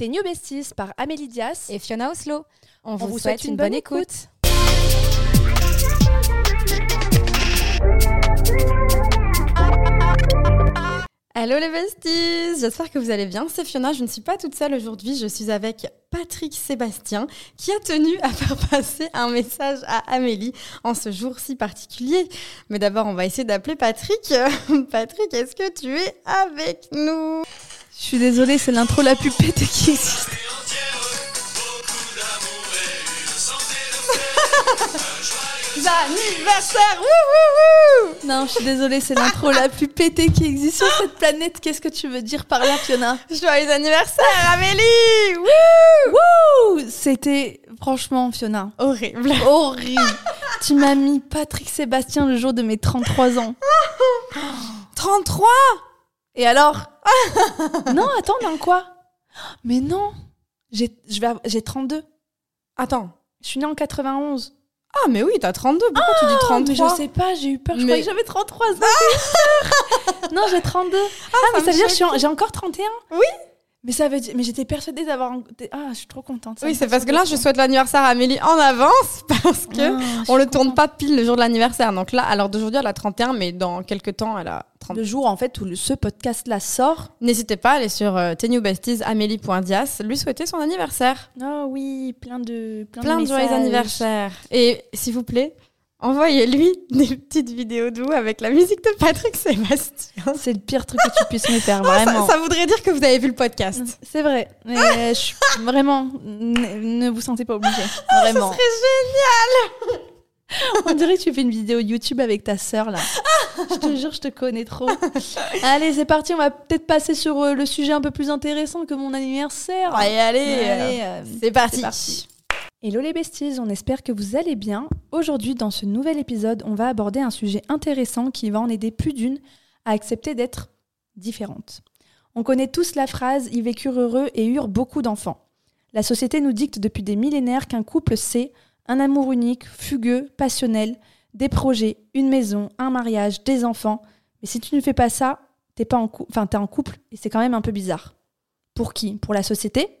Tes New Besties par Amélie Dias et Fiona Oslo. On, vous, souhaite, une, bonne, écoute. Hello les besties, j'espère que vous allez bien. C'est Fiona, je ne suis pas toute seule aujourd'hui, je suis avec Patrick Sébastien qui a tenu à faire passer un message à Amélie en ce jour si particulier. Mais d'abord, on va essayer d'appeler Patrick. Patrick, est-ce que tu es avec nous? Je suis désolée, c'est l'intro la plus pétée qui existe. Anniversaire wouh, wouh, Non, je suis désolée, c'est l'intro la plus pétée qui existe sur cette planète. Qu'est-ce que tu veux dire par là, Fiona? Joyeux anniversaire, Amélie Wouh Wouh C'était franchement, Fiona, Horrible. horrible. tu m'as mis Patrick Sébastien le jour de mes 33 ans. 33 Et alors Non, attends, dans quoi? Mais non, j'ai je vais av- j'ai 32. Attends. Je suis née en 91. Ah mais oui, t'as 32, pourquoi tu dis 33 Ah, mais je sais pas, j'ai eu peur. Je Mais- croyais que j'avais 33 ans. non, j'ai 32. Ah, mais ça veut dire que je suis en- j'ai encore 31 Oui. Mais ça veut dire. Mais j'étais persuadée d'avoir. Ah, je suis trop contente. Ça Oui, me c'est parce que là, je souhaite l'anniversaire à Amélie en avance parce que Ah, je suis on le tourne contente. pas pile le jour de l'anniversaire. Donc là, alors d'aujourd'hui, elle a 31, mais dans quelques temps, elle a 30. Le jour en fait où le- ce podcast-là sort. N'hésitez pas à aller sur euh, amélie.dias, lui souhaiter son anniversaire. Ah oui, plein de. Plein, Plein de, joyeux anniversaires. Et s'il vous plaît, envoyez-lui des petites vidéos de vous avec la musique de Patrick Sébastien. C'est le pire truc que tu puisses me faire, Ça, vraiment. ça voudrait dire que vous avez vu le podcast. C'est vrai. Mais je suis vraiment. Ne, ne vous sentez pas obligé. Vraiment. Ce serait génial On dirait que tu fais une vidéo YouTube avec ta sœur là. je te jure, je te connais trop. Allez, c'est parti. On va peut-être passer sur euh, le sujet un peu plus intéressant que mon anniversaire. Allez, allez, Allez, euh, euh, c'est parti. parti. Hello les besties, on espère que vous allez bien. Aujourd'hui, dans ce nouvel épisode, on va aborder un sujet intéressant qui va en aider plus d'une à accepter d'être différente. On connaît tous la phrase Ils vécurent heureux et eurent beaucoup d'enfants. La société nous dicte depuis des millénaires qu'un couple c'est un amour unique, fugueux, passionnel, des projets, une maison, un mariage, des enfants. Mais si tu ne fais pas ça, t'es pas en t'es en couple et c'est quand même un peu bizarre. Pour qui? Pour la société?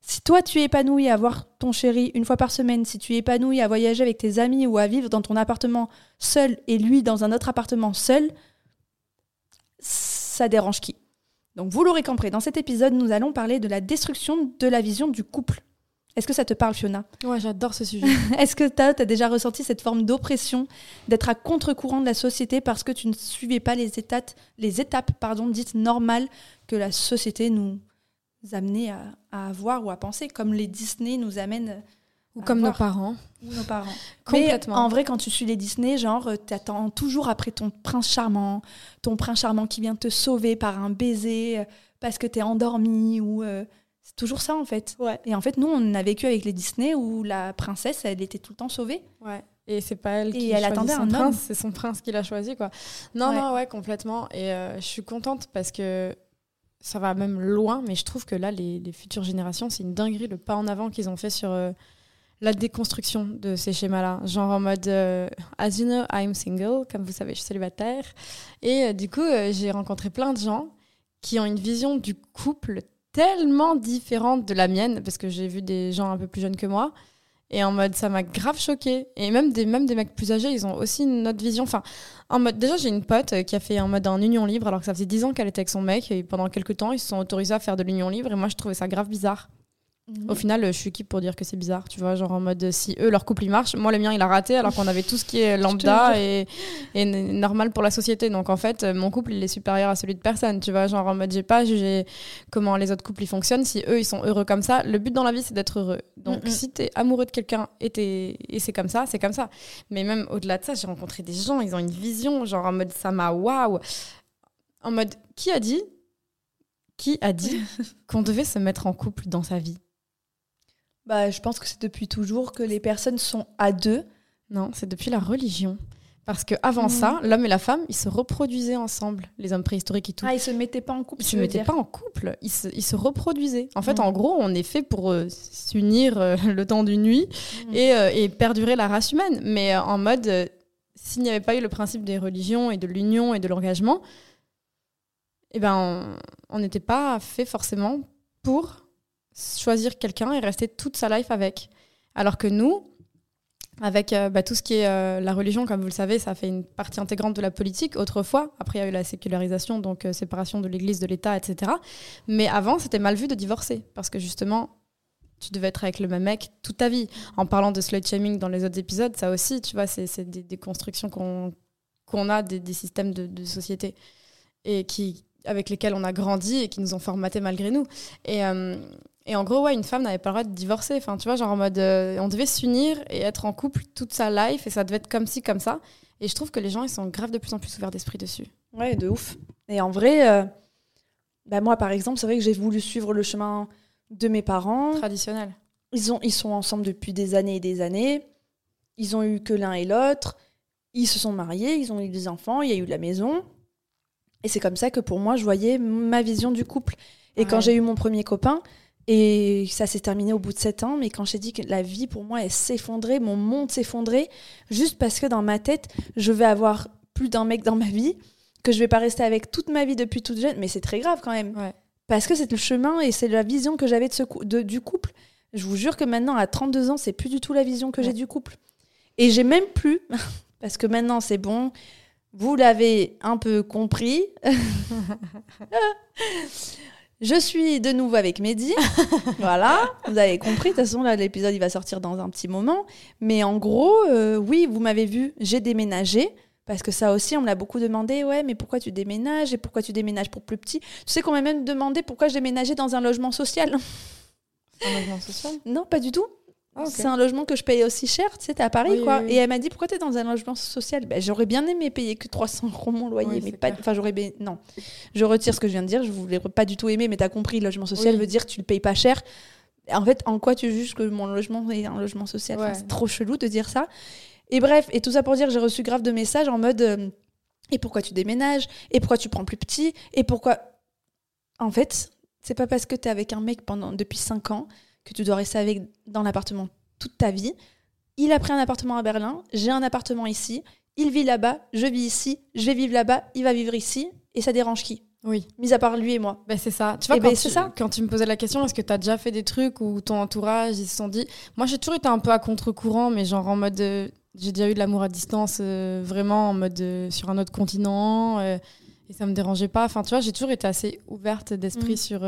Si toi tu es épanoui à voir ton chéri une fois par semaine, si tu es épanoui à voyager avec tes amis ou à vivre dans ton appartement seul et lui dans un autre appartement seul, ça dérange qui? Donc vous l'aurez compris, dans cet épisode, nous allons parler de la destruction de la vision du couple. Est-ce que ça te parle, Fiona? Ouais, j'adore ce sujet. Est-ce que tu as, déjà ressenti cette forme d'oppression, d'être à contre-courant de la société parce que tu ne suivais pas les étapes, les étapes pardon, dites normales que la société nous amenait à, à avoir ou à penser, comme les Disney nous amènent Ou comme nos parents. ou nos parents. Complètement. Mais en vrai, quand tu suis les Disney, genre, euh, t'attends toujours après ton prince charmant, ton prince charmant qui vient te sauver par un baiser euh, parce que t'es endormi ou euh, c'est toujours ça en fait. Ouais. Et en fait, nous, on a vécu avec les Disney où la princesse, elle était tout le temps sauvée. Ouais. Et c'est pas elle Et qui elle attendait son un prince, c'est son prince qui l'a choisi quoi. Non Ouais. non ouais complètement et euh, je suis contente parce que ça va même loin mais je trouve que là les, les futures générations c'est une dinguerie le pas en avant qu'ils ont fait sur euh, la déconstruction de ces schémas-là, genre en mode euh, as you know I'm single, comme vous savez je suis célibataire et euh, du coup j'ai rencontré plein de gens qui ont une vision du couple tellement différente de la mienne parce que j'ai vu des gens un peu plus jeunes que moi et en mode, ça m'a grave choqué. Et même des, même des mecs plus âgés, ils ont aussi une autre vision. Enfin, en mode, déjà, j'ai une pote euh, qui a fait en mode en union libre, alors que ça faisait 10 ans qu'elle était avec son mec. Et pendant quelques temps, ils se sont autorisés à faire de l'union libre. Et moi, je trouvais ça grave bizarre. Au final, je suis qui pour dire que c'est bizarre, tu vois, genre en mode si eux leur couple il marche, moi le mien il a raté alors qu'on avait tout ce qui est lambda et, normal pour la société. Donc en fait, mon couple il est supérieur à celui de personne, tu vois, genre en mode j'ai pas jugé comment les autres couples ils fonctionnent, si eux ils sont heureux comme ça. Le but dans la vie c'est d'être heureux. Donc Mhm. si t'es amoureux de quelqu'un et, et c'est comme ça, c'est comme ça. Mais même au-delà de ça, j'ai rencontré des gens, ils ont une vision, genre en mode ça m'a waouh. En mode qui a dit qui a dit qu'on devait se mettre en couple dans sa vie? Bah, je pense que c'est depuis toujours que les personnes sont à deux. Non, c'est depuis la religion. Parce que avant Mhm. ça, l'homme et la femme, ils se reproduisaient ensemble, les hommes préhistoriques et tout. Ah, ils se mettaient pas en couple. ils se mettaient dire. pas en couple, ils se, ils se reproduisaient. En fait, Mhm. en gros, on est fait pour euh, s'unir euh, le temps d'une nuit Mhm. et, euh, et perdurer la race humaine. Mais en mode, s'il n'y avait pas eu le principe des religions et de l'union et de l'engagement, eh ben, on n'était pas fait forcément pour choisir quelqu'un et rester toute sa life avec. Alors que nous, avec euh, bah, tout ce qui est euh, la religion, comme vous le savez, ça fait une partie intégrante de la politique autrefois. Après, il y a eu la sécularisation, donc euh, séparation de l'Église, de l'État, etc. Mais avant, c'était mal vu de divorcer, parce que justement, tu devais être avec le même mec toute ta vie. En parlant de slut shaming dans les autres épisodes, ça aussi, tu vois, c'est des, des, constructions qu'on a, des, des systèmes de, société, et qui, avec lesquels on a grandi et qui nous ont formaté malgré nous. Et, et en gros, ouais, une femme n'avait pas le droit de divorcer. Enfin, tu vois, genre en mode, euh, on devait s'unir et être en couple toute sa life et ça devait être comme ci, comme ça. Et je trouve que les gens, ils sont grave de plus en plus ouverts d'esprit dessus. Ouais, de ouf. Et en vrai, euh, bah moi, par exemple, c'est vrai que j'ai voulu suivre le chemin de mes parents. Traditionnel. Ils, ont, ils sont ensemble depuis des années et des années. Ils ont eu que l'un et l'autre. Ils se sont mariés, ils ont eu des enfants, il y a eu la maison. Et c'est comme ça que pour moi, je voyais ma vision du couple. Et quand j'ai eu mon premier copain, et ça s'est terminé au bout de sept ans, mais quand j'ai dit que la vie pour moi elle s'effondrait, mon monde s'effondrait, juste parce que dans ma tête, je vais avoir plus d'un mec dans ma vie, que je vais pas rester avec toute ma vie depuis toute jeune, mais c'est très grave quand même. Parce que c'est le chemin et c'est la vision que j'avais de de, du couple. Je vous jure que maintenant, à 32 ans, c'est plus du tout la vision que j'ai du couple. Et j'ai même plus, parce que maintenant c'est bon, vous l'avez un peu compris. Je suis de nouveau avec Mehdi. voilà, vous avez compris. De toute façon, là, l'épisode, il va sortir dans un petit moment. Mais en gros, euh, oui, vous m'avez vu, j'ai déménagé. Parce que ça aussi, on me l'a beaucoup demandé. Ouais, mais pourquoi tu déménages Et pourquoi tu déménages pour plus petit? Tu sais qu'on m'a même demandé pourquoi je déménageais dans un logement social. Un logement social? Non, pas du tout. Ah, c'est un logement que je paye aussi cher, tu sais, à Paris, quoi. Et elle m'a dit, pourquoi t'es dans un logement social? Ben, J'aurais bien aimé payer que 300 euros mon loyer, mais pas. Enfin, j'aurais. Non. Je retire ce que je viens de dire, je voulais pas du tout aimer, mais t'as compris, logement social veut dire que tu le payes pas cher. En fait, en quoi tu juges que mon logement est un logement social? C'est trop chelou de dire ça. Et bref, et tout ça pour dire, j'ai reçu grave de messages en mode euh, Et pourquoi tu déménages? Et pourquoi tu prends plus petit? Et pourquoi? En fait, c'est pas parce que t'es avec un mec pendant depuis 5 ans que tu dois rester avec dans l'appartement toute ta vie. Il a pris un appartement à Berlin, j'ai un appartement ici, il vit là-bas, je vis ici, je vais vivre là-bas, il va vivre ici, et ça dérange qui? Oui. Mis à part lui et moi. Ben c'est ça. Tu vois, eh quand, ben, tu, ça. quand tu me posais la question, est-ce que tu as déjà fait des trucs où ton entourage, ils se sont dit. Moi, j'ai toujours été un peu à contre-courant, mais genre en mode. Euh, j'ai déjà eu de l'amour à distance, euh, vraiment en mode euh, sur un autre continent, et ça me dérangeait pas. Enfin, tu vois, j'ai toujours été assez ouverte d'esprit mm. sur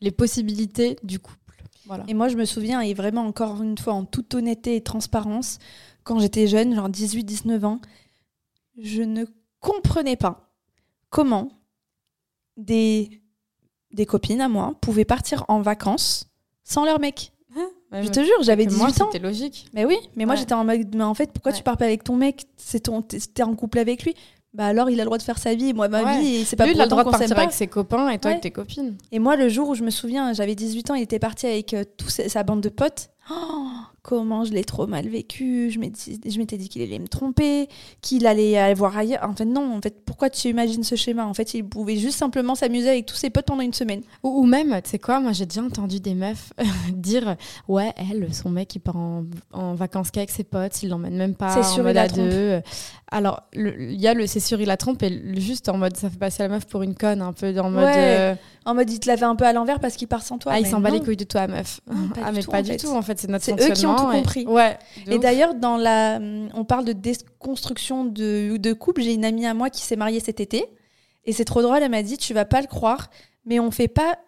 les possibilités du et moi, je me souviens, et vraiment encore une fois, en toute honnêteté et transparence, quand j'étais jeune, genre 18-19 ans, je ne comprenais pas comment des, des copines à moi pouvaient partir en vacances sans leur mec. je te jure, j'avais 18 moi, ans. C'était logique. Mais oui, mais moi j'étais en mode, mais en fait, pourquoi tu pars pas avec ton mec? C'est ton, t'es en couple avec lui bah alors il a le droit de faire sa vie et moi ma vie c'est pas Lui, il a le droit de partir avec ses copains et toi avec tes copines. Et moi le jour où je me souviens j'avais 18 ans il était parti avec euh, toute sa bande de potes. Oh comment je l'ai trop mal vécu. Je m'étais dit qu'il allait me tromper, qu'il allait aller voir ailleurs. En fait, non. En fait, pourquoi tu imagines ce schéma? En fait, il pouvait juste simplement s'amuser avec tous ses potes pendant une semaine. Ou, même, tu sais quoi, moi j'ai déjà entendu des meufs dire Ouais, elle, son mec, il part en, vacances qu'avec ses potes, il l'emmène même pas. C'est sûr, il a deux. Alors, il y a le c'est sûr, il la trompe, et juste en mode, ça fait passer la meuf pour une conne, un peu en mode. Euh, en mode, il te l'avait un peu à l'envers parce qu'il part sans toi. Ah, il s'en bat les couilles de toi, meuf. ah, mais pas du tout, en fait, c'est notre C'est eux qui ont tout compris. Ouais. Et d'ailleurs, dans la, on parle de déconstruction de, de couple. J'ai une amie à moi qui s'est mariée cet été. Et c'est trop drôle, elle m'a dit, tu vas pas le croire, mais on fait pas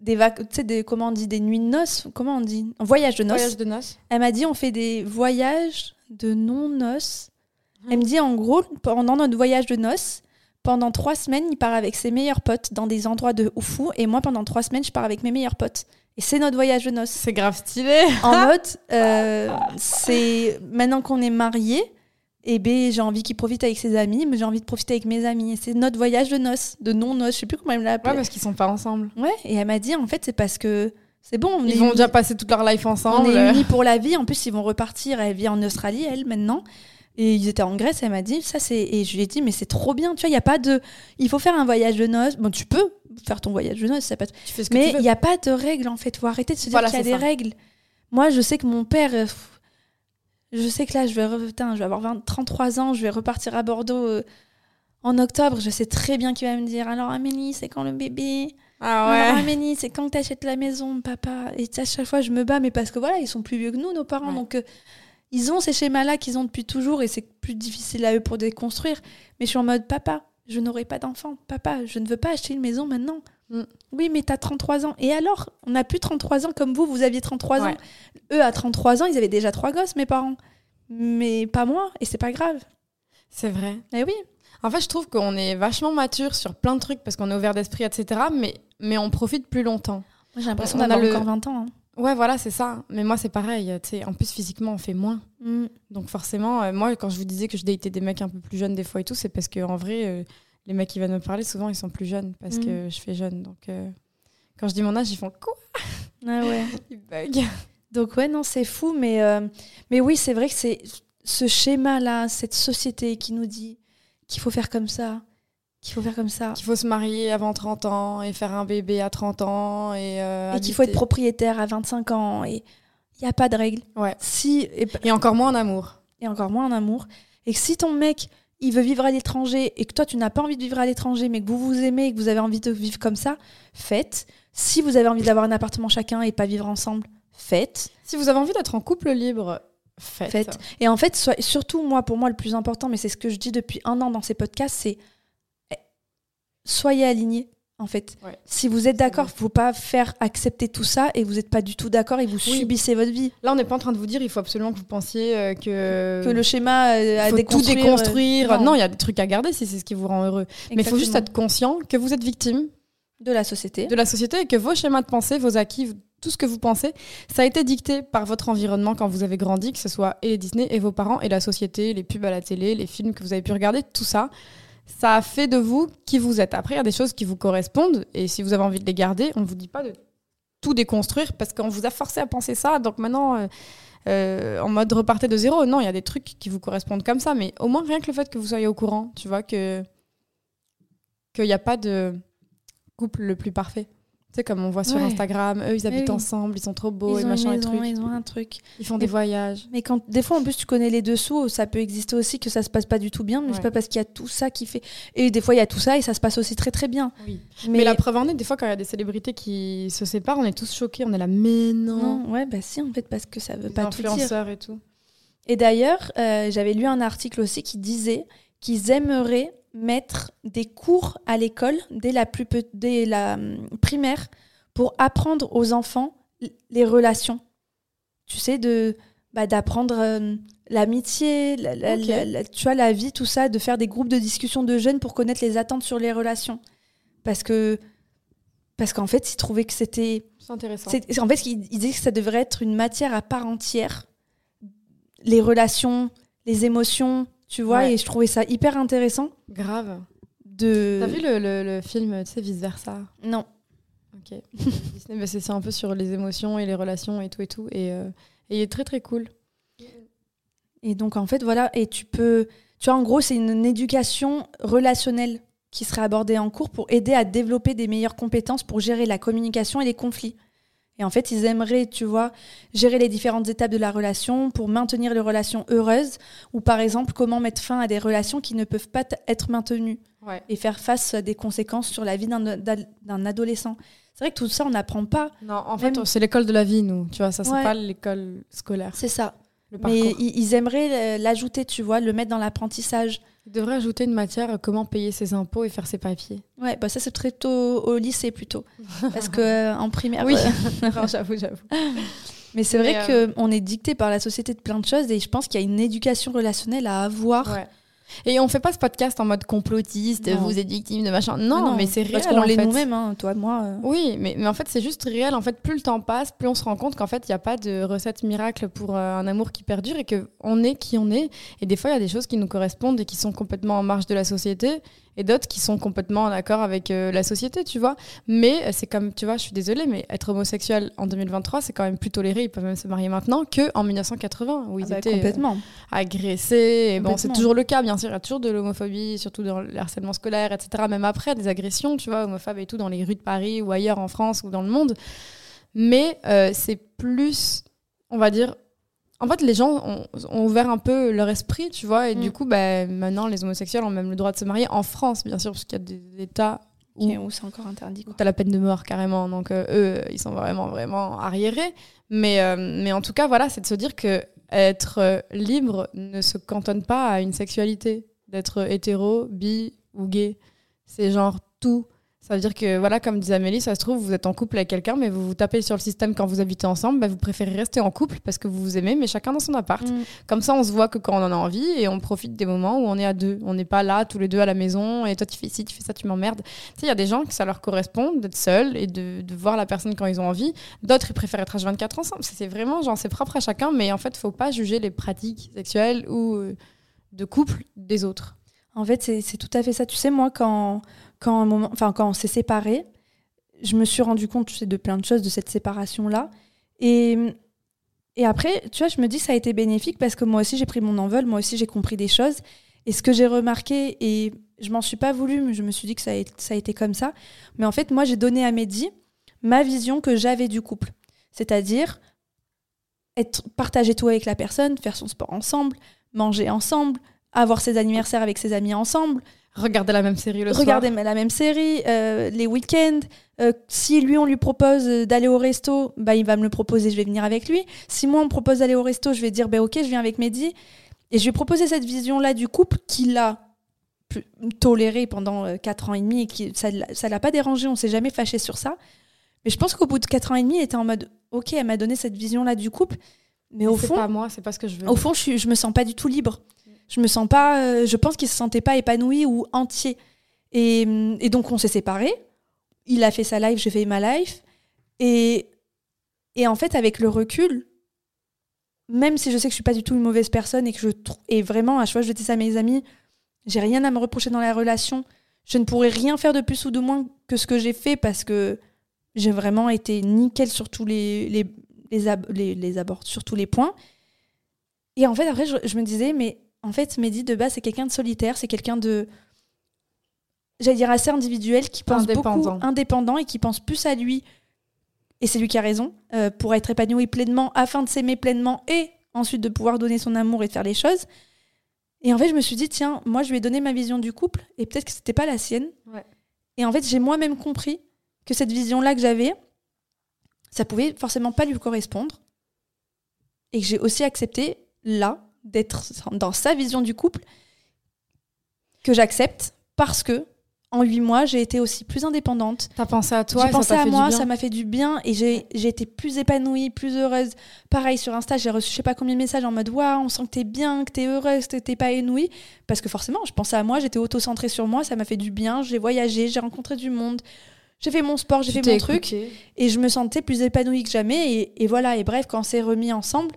des vacances, des, comment on dit, des nuits de noces, comment on dit? Un voyage de noces. Voyage de noces. Elle m'a dit, on fait des voyages de non-noces. Elle me dit, en gros, pendant notre voyage de noces, pendant trois semaines, il part avec ses meilleurs potes dans des endroits de fou. Et moi, pendant trois semaines, je pars avec mes meilleurs potes. Et c'est notre voyage de noces. C'est grave stylé. En mode, euh, c'est maintenant qu'on est mariés, et eh ben j'ai envie qu'il profite avec ses amis, mais j'ai envie de profiter avec mes amis. Et c'est notre voyage de noces, de non-noces, je sais plus comment elle l'a appelé. Ouais, parce qu'ils sont pas ensemble. Ouais, et elle m'a dit, en fait, c'est parce que c'est bon. ils vont déjà passer toute leur life ensemble. On est unis pour la vie. En plus, ils vont repartir. Elle vit en Australie, elle, maintenant. Et ils étaient en Grèce, elle m'a dit, ça c'est. Et je lui ai dit, mais c'est trop bien, tu vois, il n'y a pas de. Il faut faire un voyage de noces. Bon, tu peux faire ton voyage de noces, ça peut Tu fais ce que mais il n'y a pas de règles en fait. Il faut arrêter de se dire qu'il y a des règles. Moi, je sais que mon père. Euh, je sais que là, je vais, putain, je vais avoir 20, 33 ans, je vais repartir à Bordeaux euh, en octobre. Je sais très bien qu'il va me dire alors Amélie, c'est quand le bébé? Ah Ouais. ouais. Amélie, c'est quand t'achètes la maison, papa. Et à chaque fois, je me bats, mais parce que voilà, ils sont plus vieux que nous, nos parents. Ouais. Donc, euh, ils ont ces schémas-là qu'ils ont depuis toujours et c'est plus difficile à eux pour déconstruire. Mais je suis en mode, papa, je n'aurai pas d'enfant. Papa, je ne veux pas acheter une maison maintenant. Mm. Oui, mais t'as 33 ans. Et alors? On n'a plus 33 ans comme vous, vous aviez 33 Ouais. ans. Eux, à 33 ans, ils avaient déjà trois gosses, mes parents. Mais pas moi, et c'est pas grave. C'est vrai. Eh oui. En fait, je trouve qu'on est vachement mature sur plein de trucs parce qu'on est ouvert d'esprit, etc. Mais, mais on profite plus longtemps. J'ai l'impression d'avoir le- encore 20 ans. hein. Ouais, voilà, c'est ça. Mais moi, c'est pareil. En plus, physiquement, on fait moins. Mm. Donc forcément, euh, moi, quand je vous disais que je datais des mecs un peu plus jeunes des fois et tout, c'est parce qu'en vrai, euh, les mecs qui viennent me parler, souvent, ils sont plus jeunes parce Mm. que je fais jeune. Donc euh, quand je dis mon âge, ils font quoi? Ah ouais. Ils bug. Donc ouais, non, c'est fou, mais, mais oui, c'est vrai que c'est ce schéma-là, cette société qui nous dit qu'il faut faire comme ça, qu'il faut faire comme ça, Qu'il faut se marier avant 30 ans et faire un bébé à 30 ans et, euh, et qu'il faut être propriétaire à 25 ans, et il n'y a pas de règle. Ouais. Si, et, Et encore moins en amour. et encore moins en amour, et que si ton mec, il veut vivre à l'étranger, et que toi, tu n'as pas envie de vivre à l'étranger, mais que vous vous aimez et que vous avez envie de vivre comme ça, faites. Si vous avez envie d'avoir un appartement chacun et pas vivre ensemble, faites. Si vous avez envie d'être en couple libre, faites. Faites. Et en fait, surtout moi, pour moi, le plus important, mais c'est ce que je dis depuis un an dans ces podcasts, c'est eh, soyez alignés. En fait, Ouais. si vous êtes d'accord, vrai. faut pas faire accepter tout ça et vous n'êtes pas du tout d'accord et vous Oui. subissez votre vie. Là, on n'est pas en train de vous dire il faut absolument que vous pensiez euh, que, Que le schéma euh, à faut tout déconstruire, euh, non. Il y a des trucs à garder si c'est ce qui vous rend heureux. Mais il faut juste être conscient que vous êtes victime de la société. de la société et que vos schémas de pensée, vos acquis, tout ce que vous pensez, ça a été dicté par votre environnement quand vous avez grandi, que ce soit et Disney et vos parents et la société, les pubs à la télé, les films que vous avez pu regarder, tout ça. Ça a fait de vous qui vous êtes. Après, il y a des choses qui vous correspondent et si vous avez envie de les garder, on ne vous dit pas de tout déconstruire parce qu'on vous a forcé à penser ça. Donc maintenant, euh, euh, en mode repartez de zéro. Non, il y a des trucs qui vous correspondent comme ça, mais au moins rien que le fait que vous soyez au courant, tu vois, que qu'il n'y a pas de couple le plus parfait. Tu sais, comme on voit sur Ouais. Instagram, eux, ils habitent oui. ensemble, ils sont trop beaux ils et ont machin et maison, trucs. ils ont un truc. Ils font des voyages. Mais quand des fois en plus tu connais les dessous, ça peut exister aussi que ça se passe pas du tout bien, mais c'est pas parce qu'il y a tout ça qui fait. Et des fois il y a tout ça et ça se passe aussi très très bien. Oui. Mais, Mais, la preuve en est, des fois, quand il y a des célébrités qui se séparent, on est tous choqués. On est là, mais non. non, ouais, bah si en fait parce que ça veut Les pas tout dire. influenceurs et tout. Et d'ailleurs, euh, j'avais lu un article aussi qui disait qu'ils aimeraient mettre des cours à l'école dès la, plus dès la hum, primaire pour apprendre aux enfants les relations. Tu sais, de bah, d'apprendre euh, l'amitié, la- tu vois, la vie, tout ça, de faire des groupes de discussion de jeunes pour connaître les attentes sur les relations. Parce que parce qu'en fait, ils trouvaient que c'était C'est intéressant. En fait, il, il disait que ça devrait être une matière à part entière. Les relations, les émotions, tu vois, Ouais. et je trouvais ça hyper intéressant Grave. de. T'as vu le, le- le film, tu sais, Vice Versa Non. Ok. Disney, bah, c'est c'est un peu sur les émotions et les relations et tout et tout. Et, euh, et il est très très cool. Et donc, en fait, voilà, et tu peux. Tu vois, en gros, c'est une éducation relationnelle qui serait abordée en cours pour aider à développer des meilleures compétences pour gérer la communication et les conflits. Et en fait, ils aimeraient, tu vois, gérer les différentes étapes de la relation pour maintenir les relations heureuses, ou par exemple, comment mettre fin à des relations qui ne peuvent pas être maintenues. Ouais. et faire face à des conséquences sur la vie d'un adolescent. C'est vrai que tout ça, on n'apprend pas. Non, en fait, c'est l'école de la vie, nous. Tu vois, ça, c'est Ouais. pas l'école scolaire. C'est ça. Mais ils aimeraient euh, l'ajouter, tu vois, le mettre dans l'apprentissage. Il devrait ajouter une matière euh, comment payer ses impôts et faire ses papiers. Ouais, bah ça c'est très tôt au lycée plutôt, parce que euh, en primaire. Oui, euh, j'avoue, j'avoue. mais c'est vrai Mais, que on est dicté par la société de plein de choses et je pense qu'il y a une éducation relationnelle à avoir. Ouais. Et on fait pas ce podcast en mode complotiste, Non. vous êtes victime de machin. Non, Ah mais c'est réel. Parce qu'on en l'est nous-mêmes, hein, toi, moi. euh. Oui, mais, mais en fait, c'est juste réel. En fait, plus le temps passe, plus on se rend compte qu'en fait, il n'y a pas de recette miracle pour euh, un amour qui perdure et qu'on est qui on est. Et des fois, il y a des choses qui nous correspondent et qui sont complètement en marge de la société et d'autres qui sont complètement en accord avec euh, la société, tu vois. Mais euh, c'est comme, tu vois, je suis désolée, mais être homosexuel en 2023, c'est quand même plus toléré. Ils peuvent même se marier maintenant qu'en 1980, où ils Ah bah, étaient euh, complètement. agressés. Et bon, c'est toujours le cas, bien sûr. Il y a toujours de l'homophobie, surtout dans le harcèlement scolaire, etc. Même après, des agressions, tu vois, homophobes et tout, dans les rues de Paris ou ailleurs en France ou dans le monde. Mais euh, c'est plus, on va dire. En fait, les gens ont, ont ouvert un peu leur esprit, tu vois, et Mm. du coup, bah, maintenant, les homosexuels ont même le droit de se marier en France, bien sûr, parce qu'il y a des États où c'est encore interdit. T'as la peine de mort carrément. Donc euh, eux, ils sont vraiment, vraiment arriérés. Mais, euh, mais en tout cas, voilà, c'est de se dire que être euh, libre ne se cantonne pas à une sexualité. D'être hétéro, bi ou gay. C'est genre tout. Ça veut dire que, voilà, comme disait Amélie, ça se trouve, vous êtes en couple avec quelqu'un, mais vous vous tapez sur le système quand vous habitez ensemble, bah, vous préférez rester en couple parce que vous vous aimez, mais chacun dans son appart. Mm. Comme ça, on se voit que quand on en a envie et on profite des moments où on est à deux. On n'est pas là tous les deux à la maison et toi tu fais ci, tu fais ça, tu m'emmerdes. Tu sais, il y a des gens que ça leur correspond d'être seuls et de, de voir la personne quand ils ont envie. D'autres, ils préfèrent être H24 ensemble. C'est c'est vraiment, genre, c'est propre à chacun, mais en fait, faut pas juger les pratiques sexuelles ou euh, de couple des autres. En fait, c'est tout à fait ça. Tu sais, moi, quand, quand, un moment, quand on s'est séparés, je me suis rendu compte tu sais, de plein de choses de cette séparation-là. Et, et après, tu vois, je me dis que ça a été bénéfique parce que moi aussi, j'ai pris mon envol, moi aussi, j'ai compris des choses. Et ce que j'ai remarqué, et je m'en suis pas voulu, mais je me suis dit que ça a, ça a été comme ça. Mais en fait, moi, j'ai donné à Mehdi ma vision que j'avais du couple. C'est-à-dire être, partager tout avec la personne, faire son sport ensemble, manger ensemble, avoir ses anniversaires avec ses amis ensemble, Regardez la même série le regarder soir. la même série, euh, les week-ends. Euh, si lui, on lui propose euh, d'aller au resto, bah, il va me le proposer, je vais venir avec lui. Si moi, on me propose d'aller au resto, je vais dire, bah, ok, je viens avec Mehdi. Et je vais proposer cette vision-là du couple qu'il a toléré pendant euh, 4 ans et demi et qui, ça ne l'a pas dérangé, on s'est jamais fâché sur ça. Mais je pense qu'au bout de 4 ans et demi, il était en mode, ok, elle m'a donné cette vision-là du couple. Mais au fond, pas moi, c'est pas ce que je veux. au fond, je, je me sens pas du tout libre. Je me sens pas. euh, je pense qu'il se sentait pas épanoui ou entier. Et, hum, donc, on s'est séparés. Il a fait sa life, j'ai fait ma life. Et, et en fait, avec le recul, même si je sais que je suis pas du tout une mauvaise personne et que je et vraiment, à chaque fois, je dis ça à mes amis, j'ai rien à me reprocher dans la relation. Je ne pourrais rien faire de plus ou de moins que ce que j'ai fait parce que j'ai vraiment été nickel sur tous les, les, les, les, les abords, sur tous les points. Et en fait, après, je me disais, mais en fait, Mehdi, de base, c'est quelqu'un de solitaire, c'est quelqu'un de. J'allais dire assez individuel, qui pense Indépendant. beaucoup indépendant et qui pense plus à lui. Et c'est lui qui a raison, euh, pour être épanoui pleinement, afin de s'aimer pleinement et ensuite de pouvoir donner son amour et de faire les choses. Et en fait, je me suis dit, tiens, moi, je lui ai donné ma vision du couple et peut-être que c'était pas la sienne. Ouais. Et en fait, j'ai moi-même compris que cette vision-là que j'avais, ça pouvait forcément pas lui correspondre. Et que j'ai aussi accepté, là, d'être dans sa vision du couple, que j'accepte parce que en huit mois, j'ai été aussi plus indépendante. T'as pensé à toi, J'ai pensé à moi, ça m'a fait du bien et j'ai été plus épanouie, plus heureuse. Pareil sur Insta, j'ai reçu je sais pas combien de messages en mode waouh, on sent que t'es bien, que t'es heureuse, que t'es pas épanouie. Parce que forcément, je pensais à moi, j'étais auto-centrée sur moi, ça m'a fait du bien. J'ai voyagé, j'ai rencontré du monde, j'ai fait mon sport, j'ai fait mon truc et je me sentais plus épanouie que jamais. Et, et voilà, et bref, quand on s'est remis ensemble,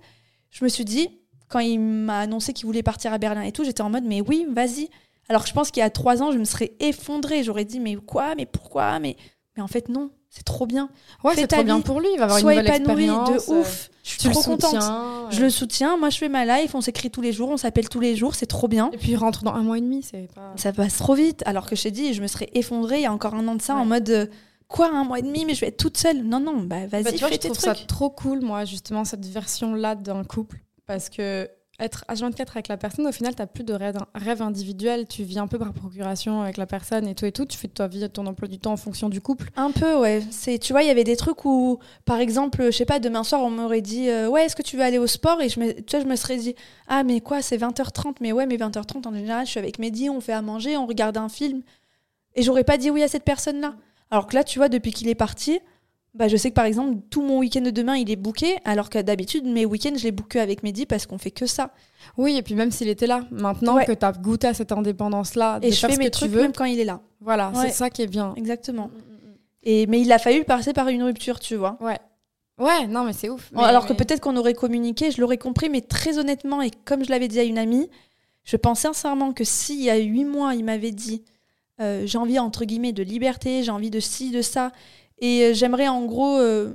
je me suis dit, quand il m'a annoncé qu'il voulait partir à Berlin et tout, j'étais en mode, mais oui, vas-y. Alors je pense qu'il y a trois ans, je me serais effondrée. J'aurais dit, mais quoi, mais pourquoi mais, mais en fait, non, c'est trop bien. Ouais, c'est trop bien pour lui, il va avoir Sois une nouvelle épanouie expérience. de euh, ouf. Je suis Tu le trop contente. soutiens, Je le soutiens. Moi, je fais ma life. On s'écrit tous les jours. On s'appelle tous les jours. C'est trop bien. Et puis il rentre dans un mois et demi, c'est pas. Ça passe trop vite. Alors que je t'ai dit, je me serais effondrée il y a encore un an de ça en mode euh, quoi, un mois et demi, mais je vais être toute seule. Non, non, bah vas-y, Bah, fais je tes trouve ça trop cool, moi, justement, cette version-là d'un couple. Parce que être H24 avec la personne, au final, t'as plus de rêve, individuel. Tu vis un peu par procuration avec la personne et tout et tout. Tu fais ta vie, ton emploi du temps en fonction du couple. Un peu, ouais. Tu vois, il y avait des trucs où, par exemple, je sais pas, demain soir, on m'aurait dit, euh, ouais, est-ce que tu veux aller au sport? Et je me, tu vois, je me serais dit, ah, mais quoi, c'est 20h30, mais ouais, mais 20h30, en général, je suis avec Mehdi, on fait à manger, on regarde un film. Et j'aurais pas dit oui à cette personne-là. Alors que là, tu vois, depuis qu'il est parti, bah, je sais que par exemple, tout mon week-end de demain, il est booké, alors que d'habitude, mes week-ends, je les book que avec Mehdi parce qu'on fait que ça. Oui, et puis même s'il était là, maintenant Ouais. que t'as goûté à cette indépendance-là, de Et je faire fais ce mes que tu trucs veux, même quand il est là. voilà, Ouais. c'est ça qui est bien. Exactement. Et, mais il a fallu passer par une rupture, tu vois. Ouais. Ouais, non, mais c'est ouf. Mais- Alors que peut-être qu'on aurait communiqué, je l'aurais compris, mais très honnêtement, et comme je l'avais dit à une amie, je pense sincèrement que s'il y a huit mois, il m'avait dit euh, j'ai envie, entre guillemets, de liberté, j'ai envie de ci, de ça, et euh, j'aimerais en gros euh,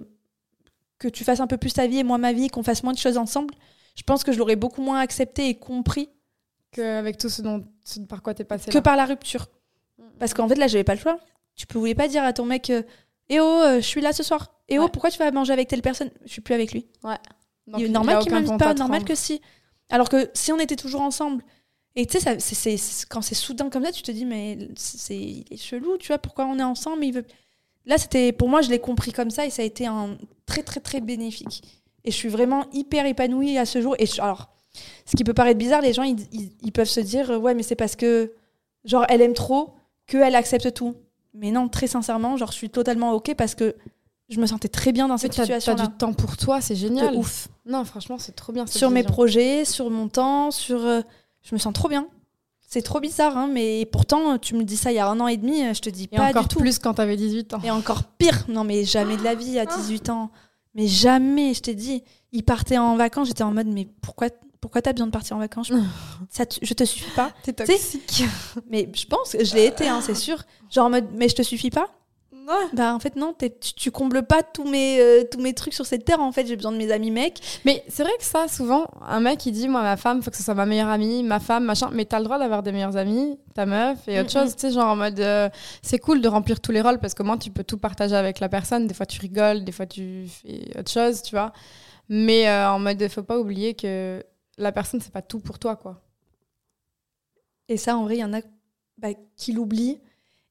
que tu fasses un peu plus ta vie et moi ma vie, qu'on fasse moins de choses ensemble, je pense que je l'aurais beaucoup moins accepté et compris Qu'avec tout ce, dont, ce par quoi t'es passé que là. par la rupture. Parce qu'en fait, là, j'avais pas le choix. Tu pouvais pas dire à ton mec euh, Eh oh, je suis là ce soir. Eh oh, Ouais. pourquoi tu vas manger avec telle personne? Je suis plus avec lui. Donc, il est normal qu'il m'invite pas, normal que si. Alors que si on était toujours ensemble Et tu sais, quand c'est soudain comme ça, tu te dis, mais c'est il est chelou, tu vois, pourquoi on est ensemble? Mais il veut... Là, c'était pour moi, je l'ai compris comme ça et ça a été un très, très, très bénéfique. Et je suis vraiment hyper épanouie à ce jour. Et je- alors, ce qui peut paraître bizarre, les gens, ils, ils- ils peuvent se dire, ouais, mais c'est parce que, genre, elle aime trop qu'elle accepte tout. Mais non, très sincèrement, genre, je suis totalement OK parce que je me sentais très bien dans cette T'as t'as du temps pour toi, c'est génial. De ouf. Non, franchement, c'est trop bien. sur mes projets, sur mon temps, sur. euh, je me sens trop bien. C'est trop bizarre, hein, mais pourtant, tu me dis ça il y a un an et demi, euh, je te dis Et pas encore du tout. plus quand t'avais 18 ans. Et encore pire. Non, mais jamais de la vie à 18 ans. Mais jamais, je t'ai dit. Il partait en vacances, j'étais en mode, mais pourquoi, pourquoi t'as besoin de partir en vacances? Ça, Je te suffis pas. T'es sais, Mais je pense, que je l'ai été, hein, c'est sûr. Genre en mode, mais je te suffis pas? Bah en fait, non, tu, tu combles pas tous mes, euh, tous mes trucs sur cette terre. En fait, j'ai besoin de mes amis mecs. Mais c'est vrai que ça, souvent, un mec, il dit Moi, ma femme, faut que ce soit ma meilleure amie, ma femme, machin. Mais t'as le droit d'avoir des meilleures amies, ta meuf et autre Mm, chose. Tu sais, genre en mode euh, C'est cool de remplir tous les rôles parce que moi, tu peux tout partager avec la personne. Des fois, tu rigoles, des fois, tu fais autre chose, tu vois. Mais euh, en mode Faut pas oublier que la personne, c'est pas tout pour toi, quoi. Et ça, en vrai, il y en a bah, qui l'oublient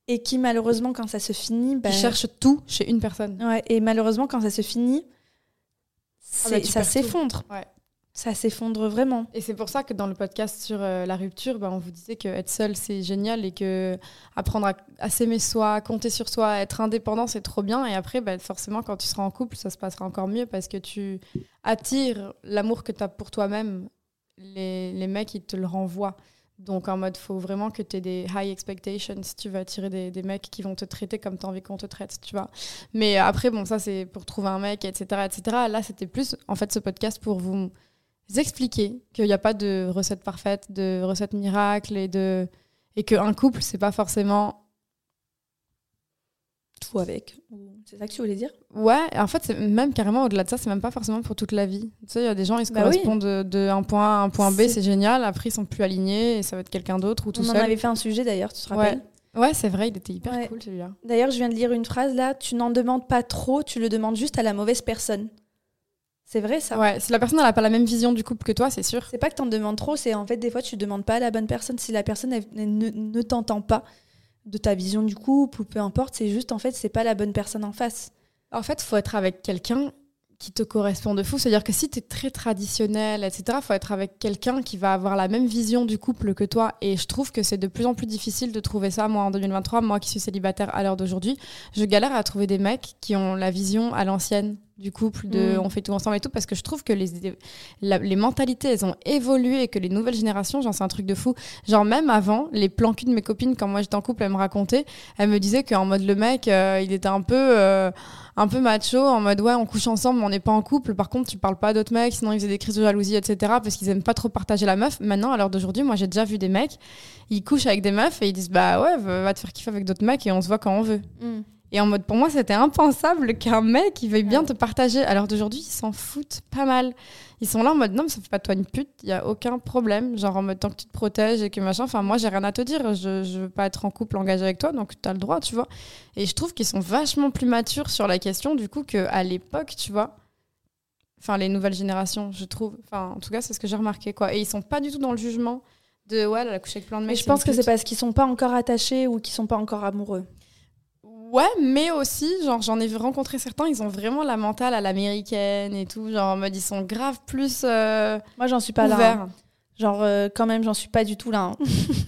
et qui, malheureusement, quand ça se finit. Bah, Tu cherches tout chez une personne. Ouais, et malheureusement, quand ça se finit, Ah bah, ça s'effondre. Ouais. Ça s'effondre vraiment. Et c'est pour ça que dans le podcast sur euh, la rupture, bah, on vous disait que être seul c'est génial et que apprendre à, à s'aimer soi, à compter sur soi, à être indépendant c'est trop bien. Et après, bah, forcément, quand tu seras en couple, ça se passera encore mieux parce que tu attires l'amour que tu as pour toi-même. Les, les mecs, ils te le renvoient. Donc en mode, faut vraiment que tu aies des high expectations si tu veux attirer des, mecs qui vont te traiter comme tu as envie qu'on te traite, tu vois. Mais après, bon, ça c'est pour trouver un mec, etc. etc. Là, c'était plus, en fait, ce podcast pour vous expliquer qu'il n'y a pas de recette parfaite, de recette miracle et de et qu'un couple c'est pas forcément Tout avec. C'est ça que tu voulais dire? Ouais en fait c'est même carrément au-delà de ça c'est même pas forcément pour toute la vie tu sais il y a des gens ils se Bah oui. correspondent de, de un point à un point B C'est- génial après ils sont plus alignés et ça va être quelqu'un d'autre ou tout On en seul avait fait un sujet d'ailleurs, tu te rappelles? Ouais c'est vrai il était hyper Ouais. cool celui-là D'ailleurs, je viens de lire une phrase là tu n'en demandes pas trop, tu le demandes juste à la mauvaise personne. C'est vrai ça ouais si la personne elle a pas la même vision du couple que toi c'est sûr C'est pas que t'en demandes trop, c'est en fait des fois tu demandes pas à la bonne personne. Si la personne elle- elle ne, ne t'entend pas de ta vision du couple ou peu importe, c'est juste en fait c'est pas la bonne personne en face. En fait, faut être avec quelqu'un qui te correspond de fou. C'est-à-dire que si tu es très traditionnel, etc., faut être avec quelqu'un qui va avoir la même vision du couple que toi. Et je trouve que c'est de plus en plus difficile de trouver ça. Moi, en 2023, moi qui suis célibataire à l'heure d'aujourd'hui, je galère à trouver des mecs qui ont la vision à l'ancienne du couple, de Mm. on fait tout ensemble et tout, parce que je trouve que les, la- les mentalités, elles ont évolué et que les nouvelles générations, genre, c'est un truc de fou. Genre, même avant, les plans cul de mes copines, quand moi j'étais en couple, elles me racontaient, elles me disaient qu'en mode le mec, euh, il était un peu, euh, un peu macho, en mode ouais, on couche ensemble, mais on n'est pas en couple. Par contre, tu parles pas d'autres mecs, sinon ils faisaient des crises de jalousie, etc. Parce qu'ils aiment pas trop partager la meuf. Maintenant, à l'heure d'aujourd'hui, moi j'ai déjà vu des mecs, ils couchent avec des meufs et ils disent bah ouais, va va te faire kiffer avec d'autres mecs et on se voit quand on veut. Et en mode, pour moi, c'était impensable qu'un mec, il veuille bien te partager. Alors d'aujourd'hui, ils s'en foutent pas mal. Ils sont là en mode, non, mais ça fait pas de toi une pute, il y a aucun problème. Genre en mode, tant que tu te protèges et que machin. Enfin, moi, j'ai rien à te dire. Je, je veux pas être en couple engagé avec toi, donc tu as le droit, tu vois. Et je trouve qu'ils sont vachement plus matures sur la question, du coup, qu'à l'époque, tu vois. Enfin, les nouvelles générations, je trouve. Enfin, en tout cas, c'est ce que j'ai remarqué, quoi. Et ils sont pas du tout dans le jugement de, ouais, elle a couché avec plein de Mais mecs. je pense que c'est parce qu'ils sont pas encore attachés ou qu'ils sont pas encore amoureux. Ouais, mais aussi, genre, j'en ai rencontré certains, ils ont vraiment la mentale à l'américaine et tout. Genre, en mode, ils sont grave plus euh, Moi j'en suis pas là. hein. Genre euh, quand même j'en suis pas du tout là. hein.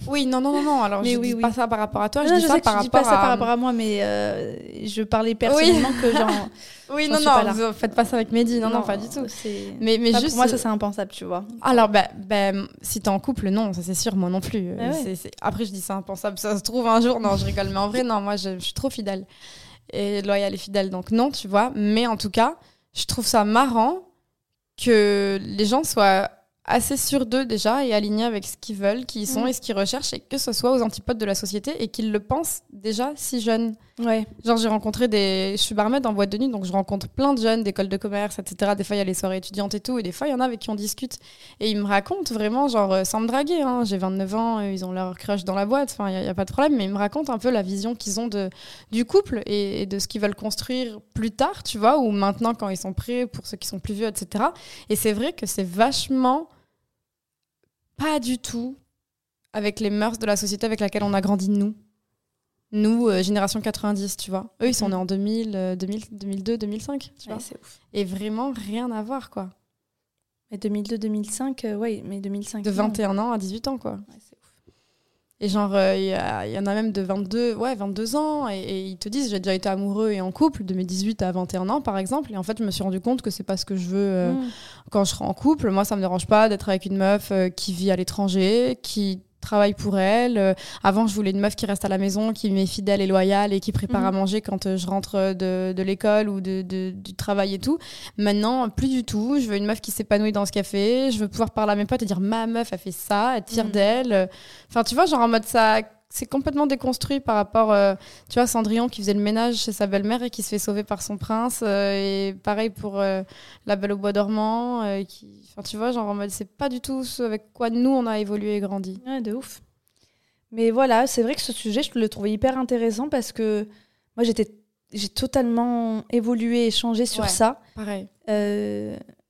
Oui, non, non, non, non. Alors, Mais je oui, dis oui. pas ça par rapport à toi, Non, je dis ça sais que par tu dis rapport pas ça à... par rapport à moi, mais euh, je parlais personnellement que genre. Oui, non, non, vous faites pas ça avec Mehdi. Non, non, pas du tout. c'est- Mais, mais Enfin, juste... Pour moi ça c'est impensable, tu vois. Alors, bah, bah, si t'es en couple, non, ça c'est sûr, moi non plus. Ah ouais. C'est- c'est- Après, je dis ça impensable, ça se trouve un jour, non, je rigole. Mais en vrai, non, moi, je, je suis trop fidèle. Et loyale et fidèle, donc non, tu vois. Mais en tout cas, je trouve ça marrant que les gens soient assez sûrs d'eux déjà et alignés avec ce qu'ils veulent, qui ils sont Mm. et ce qu'ils recherchent, et que ce soit aux antipodes de la société et qu'ils le pensent déjà si jeunes. Ouais. Genre, j'ai rencontré des. Je suis barmaid en boîte de nuit, donc je rencontre plein de jeunes d'écoles de commerce, etc. Des fois, il y a les soirées étudiantes et tout, et des fois, il y en a avec qui on discute. Et ils me racontent vraiment, genre, euh, sans me draguer, hein. j'ai 29 ans, euh, ils ont leur crush dans la boîte, enfin, il n'y a, pas de problème, mais ils me racontent un peu la vision qu'ils ont de, du couple et, et de ce qu'ils veulent construire plus tard, tu vois, ou maintenant quand ils sont prêts, pour ceux qui sont plus vieux, etc. Et c'est vrai que c'est vachement pas du tout avec les mœurs de la société avec laquelle on a grandi, nous. Nous, euh, génération 90, tu vois. Eux, ils sont Mhm. nés en 2000, euh, 2000 2002, 2005, tu Ouais, vois. ouf. Et vraiment, rien à voir, quoi. Mais 2002-2005, euh, ouais, mais 2005. De non. 21 ans à 18 ans, quoi. Ouais, c'est. Et genre, euh, il y, en a même de 22, ouais, 22 ans, et, et ils te disent, j'ai déjà été amoureux et en couple de mes 18 à 21 ans, par exemple. Et en fait, je me suis rendu compte que c'est pas ce que je veux euh, Mm. quand je serai en couple. Moi, ça me dérange pas d'être avec une meuf euh, qui vit à l'étranger, qui travaille pour elle. Euh, avant, je voulais une meuf qui reste à la maison, qui m'est fidèle et loyale et qui prépare Mhm. à manger quand euh, je rentre de, de l'école ou de, de- du travail et tout. Maintenant, plus du tout. Je veux une meuf qui s'épanouit dans ce fait. Je veux pouvoir parler à mes potes et dire ma meuf a fait ça, être fière Mhm. d'elle. Enfin, tu vois, genre en mode ça. C'est complètement déconstruit par rapport, euh, tu vois, Cendrillon qui faisait le ménage chez sa belle-mère et qui se fait sauver par son prince. euh, et pareil pour euh, La Belle au Bois dormant. euh, qui... Enfin, tu vois, genre en mode, c'est pas du tout ce avec quoi nous on a évolué et grandi. Ouais, de ouf. Mais voilà, c'est vrai que ce sujet, je le trouvais hyper intéressant parce que moi, j'étais, j'ai totalement évolué et changé sur Ouais. ça. Pareil.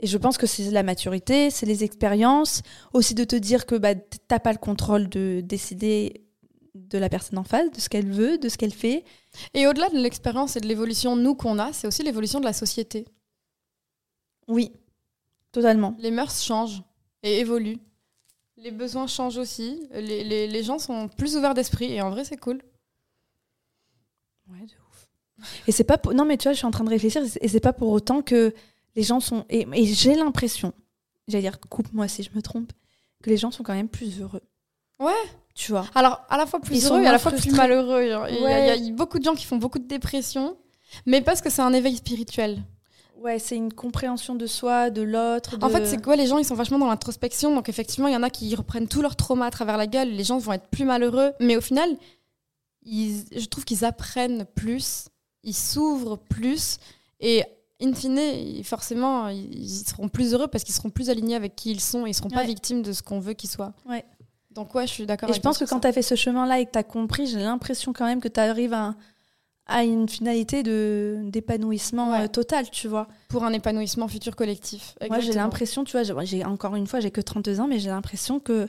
Et je pense que c'est la maturité, c'est les expériences, aussi de te dire que bah, t'as pas le contrôle de décider de la personne en face, de ce qu'elle veut, de ce qu'elle fait. Et au-delà de l'expérience et de l'évolution, nous, qu'on a, c'est aussi l'évolution de la société. Oui, totalement. Les mœurs changent et évoluent. Les besoins changent aussi. Les, les- les gens sont plus ouverts d'esprit et en vrai, c'est cool. Ouais, de ouf. Et c'est pas pour... non mais tu vois, je suis en train de réfléchir et c'est pas pour autant que les gens sont et, et j'ai l'impression, j'allais dire coupe-moi si je me trompe, que les gens sont quand même plus heureux. Ouais. Tu vois. Alors, à la fois plus Ils heureux et à la fois plus malheureux. genre. Il y a- Ouais. il y, a beaucoup de gens qui font beaucoup de dépression, mais parce que c'est un éveil spirituel. Ouais, c'est une compréhension de soi, de l'autre. En fait, c'est quoi Les gens, ils sont vachement dans l'introspection. Donc, effectivement, il y en a qui reprennent tout leur trauma à travers la gueule. Les gens vont être plus malheureux. Mais au final, ils- je trouve qu'ils apprennent plus, ils s'ouvrent plus. Et in fine, forcément, ils seront plus heureux parce qu'ils seront plus alignés avec qui ils sont et ils seront pas victimes de ce qu'on veut qu'ils soient. Ouais. Donc, ouais, je suis d'accord Et je pense que quand tu as fait ce chemin-là et que tu as compris, j'ai l'impression quand même que tu arrives à, à une finalité de d'épanouissement Ouais. euh, total, tu vois. Pour un épanouissement futur collectif. Moi, j'ai l'impression, tu vois, j'ai- encore une fois, j'ai que 32 ans, mais j'ai l'impression que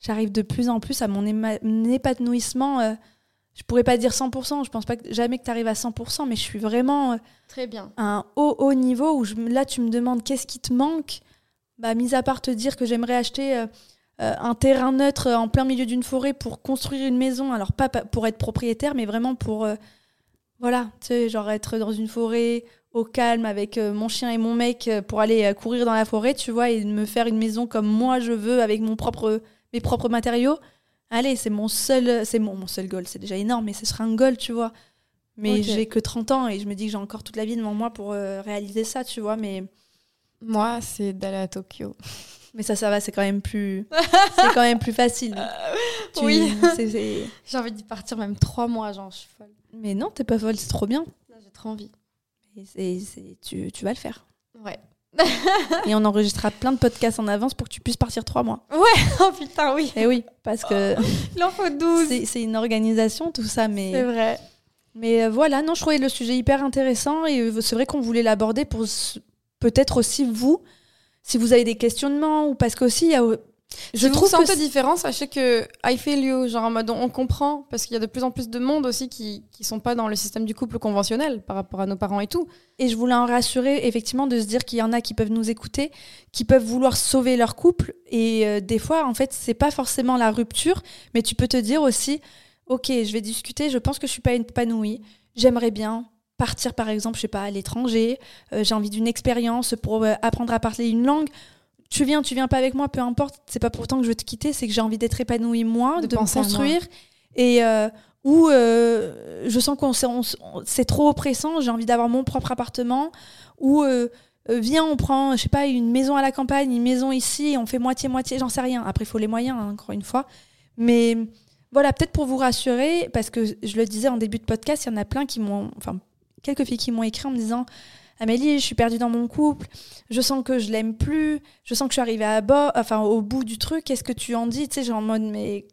j'arrive de plus en plus à mon épanouissement. euh, je pourrais pas dire 100%, je pense pas que, jamais que tu arrives à 100%, mais je suis vraiment euh, Très bien. à un haut, haut niveau où je, là, tu me demandes qu'est-ce qui te manque? Bah, mis à part te dire que j'aimerais acheter euh, euh, un terrain neutre en plein milieu d'une forêt pour construire une maison, alors pas pa- pour être propriétaire, mais vraiment pour, euh, voilà, tu sais, genre être dans une forêt au calme avec euh, mon chien et mon mec pour aller courir dans la forêt, tu vois, et me faire une maison comme moi je veux avec mon propre, mes propres matériaux. Allez, c'est mon seul, c'est mon, mon seul goal, c'est déjà énorme, mais ce sera un goal, tu vois. Mais j'ai que 30 ans et je me dis que j'ai encore toute la vie devant moi pour réaliser ça, tu vois. Mais, Moi, c'est d'aller à Tokyo. mais ça, ça va, c'est quand même plus, c'est quand même plus facile. Tu- oui. c'est- c'est- J'ai envie d'y partir même trois mois, genre, je suis folle. Mais non, t'es pas folle, c'est trop bien. J'ai trop envie. Et c'est- c'est- tu, tu vas le faire. Ouais. Et on enregistrera plein de podcasts en avance pour que tu puisses partir trois mois. oh putain, oui. Et oui, parce que Il en faut 12. c'est c'est une organisation, tout ça. C'est Mais, vrai. mais euh, voilà, non, je trouvais le sujet hyper intéressant et euh, c'est vrai qu'on voulait l'aborder pour peut-être aussi vous, si vous avez des questionnements ou parce qu'aussi, il y a. Je si trouve vous sentez différent, sachez que I feel you, genre en mode on comprend, parce qu'il y a de plus en plus de monde aussi qui, qui sont pas dans le système du couple conventionnel par rapport à nos parents et tout. Et je voulais en rassurer, effectivement, de se dire qu'il y en a qui peuvent nous écouter, qui peuvent vouloir sauver leur couple. Et euh, des fois, en fait, c'est pas forcément la rupture, mais tu peux te dire aussi, ok, je vais discuter, je pense que je suis pas épanouie, j'aimerais bien partir, par exemple, je sais pas, à l'étranger, euh, j'ai envie d'une expérience pour euh, apprendre à parler une langue. Tu viens, tu viens pas avec moi, peu importe. C'est pas pourtant que je veux te quitter, c'est que j'ai envie d'être épanouie moi, De de, me construire. Et euh, ou euh, je sens qu'on c'est trop oppressant, j'ai envie d'avoir mon propre appartement. Ou viens, on prend, je sais pas, une maison à la campagne, une maison ici, et on fait moitié-moitié, j'en sais rien. Après, il faut les moyens, hein, encore une fois. Mais voilà, peut-être pour vous rassurer, parce que je le disais en début de podcast, il y en a plein qui m'ont, enfin, quelques filles qui m'ont écrit en me disant Amélie, je suis perdue dans mon couple, je sens que je l'aime plus, je sens que je suis arrivée à bas, enfin, au bout du truc, qu'est-ce que tu en dis? Tu sais, genre en mode, mais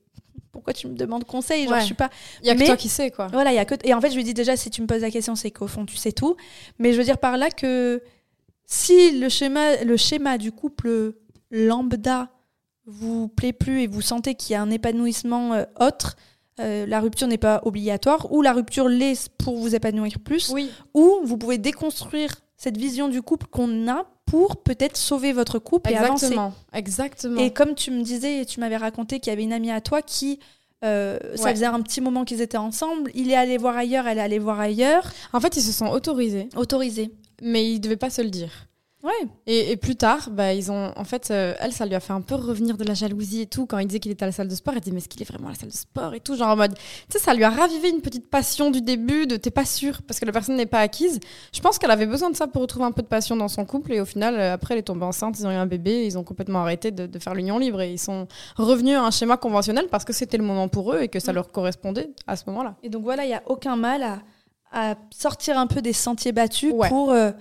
pourquoi tu me demandes conseil? Genre, Ouais. je suis pas. Il y a que Mais- toi qui sais, quoi. Voilà, il y a que. Et en fait, je lui dis déjà, si tu me poses la question, c'est qu'au fond, tu sais tout. Mais je veux dire par là que si le schéma, le schéma du couple lambda vous plaît plus et vous sentez qu'il y a un épanouissement euh, autre, euh, la rupture n'est pas obligatoire, ou la rupture l'est pour vous épanouir plus, Oui. ou vous pouvez déconstruire cette vision du couple qu'on a pour peut-être sauver votre couple et avancer. Exactement. Exactement. Et comme tu me disais, tu m'avais raconté qu'il y avait une amie à toi qui, euh, ça Ouais. faisait un petit moment qu'ils étaient ensemble, il est allé voir ailleurs, elle est allée voir ailleurs, En fait, ils se sont autorisés, autorisé. mais ils devaient pas se le dire. Ouais. Et, et plus tard, bah, ils ont, en fait, euh, elle, ça lui a fait un peu revenir de la jalousie et tout. Quand il disait qu'il était à la salle de sport, elle dit mais est-ce qu'il est vraiment à la salle de sport et tout, genre en mode, tu sais, ça lui a ravivé une petite passion du début de t'es pas sûr parce que la personne n'est pas acquise. Je pense qu'elle avait besoin de ça pour retrouver un peu de passion dans son couple et au final, euh, après, elle est tombée enceinte, ils ont eu un bébé, ils ont complètement arrêté de, de faire l'union libre et ils sont revenus à un schéma conventionnel parce que c'était le moment pour eux et que ça Mm. leur correspondait à ce moment-là. Et donc voilà, il n'y a aucun mal à, à sortir un peu des sentiers battus Ouais. pour euh,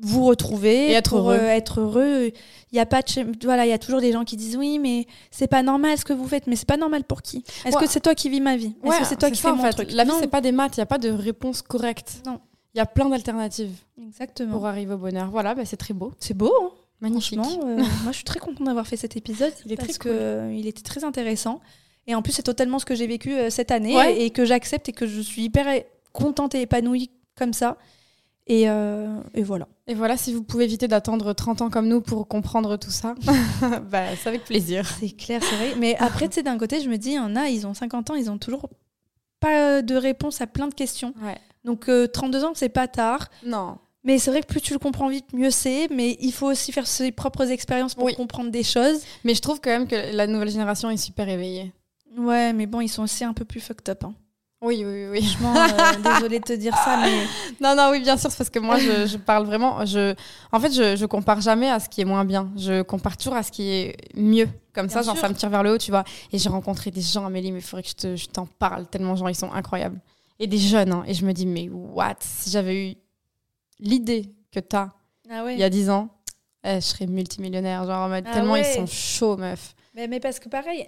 vous retrouver Et être pour, heureux. euh, être heureux. Il y a pas de voilà, il y a toujours des gens qui disent oui, mais c'est pas normal ce que vous faites. Mais c'est pas normal pour qui? Est-ce Ouais. que c'est toi qui vis ma vie? Est-ce Ouais, que c'est toi qui fais mon fait. truc? La vie, c'est pas des maths, il n'y a pas de réponse correcte. Non. Il y a plein d'alternatives Exactement. pour arriver au bonheur. Voilà, bah, c'est très beau. C'est beau, hein Magnifique. Euh, moi je suis très contente d'avoir fait cet épisode. Il est parce très que cool. euh, il était très intéressant. Et en plus, c'est totalement ce que j'ai vécu cette année Ouais. et, que j'accepte et que je suis hyper contente et épanouie comme ça. Et, euh, et voilà. Et voilà, si vous pouvez éviter d'attendre 30 ans comme nous pour comprendre tout ça, bah, c'est avec plaisir. C'est clair, c'est vrai. Mais après, tu sais, d'un côté, je me dis, il y en a, ils ont 50 ans, ils ont toujours pas de réponse à plein de questions. Ouais. Donc, euh, 32 ans, c'est pas tard. Non. Mais c'est vrai que plus tu le comprends vite, mieux c'est. Mais il faut aussi faire ses propres expériences pour Oui. comprendre des choses. Mais je trouve quand même que la nouvelle génération est super éveillée. Ouais, mais bon, ils sont aussi un peu plus fucked up. hein. Oui, oui, oui. Franchement, euh, désolée de te dire ça, mais Non, non, oui, bien sûr, c'est parce que moi, je, je parle vraiment. Je, en fait, je, je compare jamais à ce qui est moins bien. Je compare toujours à ce qui est mieux. Comme ça, genre, ça me tire vers le haut, tu vois. Et j'ai rencontré des gens, Amélie, mais il faudrait que je te- je t'en parle tellement, genre, ils sont incroyables. Et des jeunes, hein. Et je me dis, mais what? Si j'avais eu l'idée que t'as ah ouais. il y a 10 ans, eh, je serais multimillionnaire. Genre, Ah tellement ouais. ils sont chauds, meuf. Mais, mais parce que pareil,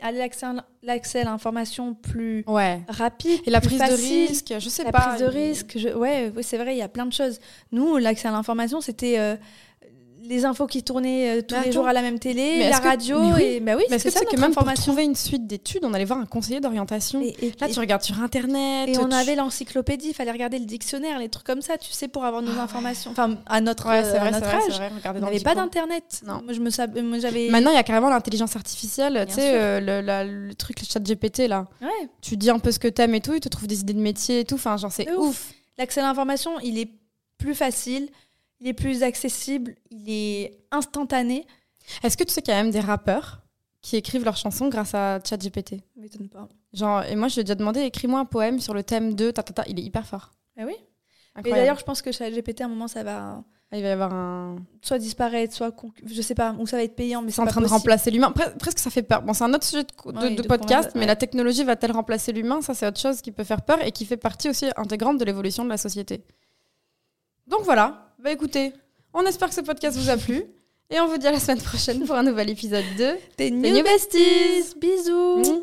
l'accès à l'information plus Ouais. rapide, Et la prise de risque, je sais la pas. prise de risque, je- ouais, c'est vrai, il y a plein de choses. Nous, l'accès à l'information, c'était euh, les infos qui tournaient euh, tous Mais les attends. jours à la même télé, la que- radio, mais oui. et bah oui, Mais est-ce c'est que sais que même pour trouver une suite d'études, on allait voir un conseiller d'orientation. Et, et- Là, tu regardes sur Internet. et on avait l'encyclopédie, il fallait regarder le dictionnaire, les trucs comme ça, tu sais, pour avoir nos informations. Enfin, à notre, Ouais, euh, c'est à c'est notre vrai, c'est âge, vrai. On n'avait pas d'internet. Non. Moi, je me sab- moi. Maintenant, il y a carrément l'intelligence artificielle, tu sais, euh, le, la- le truc, le chat GPT, là. Ouais. Tu dis un peu ce que t'aimes et tout, il te trouve des idées de métier et tout. Enfin, genre, c'est ouf. L'accès à l'information, il est plus facile, il est plus accessible, il est instantané. Est-ce que tu sais qu'il y a même des rappeurs qui écrivent leurs chansons grâce à chat GPT Ça m'étonne pas. Genre, et moi, je lui ai déjà demandé, écris-moi un poème sur le thème de ta, ta, ta. Il est hyper fort. Ah oui? Et d'ailleurs, je pense que chez GPT, à un moment, ça va Ah, il va y avoir un. soit disparaître, soit conc- je sais pas, ou ça va être payant, mais C'est en train de remplacer l'humain. Pre- presque, ça fait peur. Bon, c'est un autre sujet de, de- Oui, de de podcast, mais ouais. la technologie va-t-elle remplacer l'humain? Ça, c'est autre chose qui peut faire peur et qui fait partie aussi intégrante de l'évolution de la société. Donc voilà. Bah écoutez, on espère que ce podcast vous a plu. Et on vous dit à la semaine prochaine pour un nouvel épisode de New New Besties Bisous Mmh.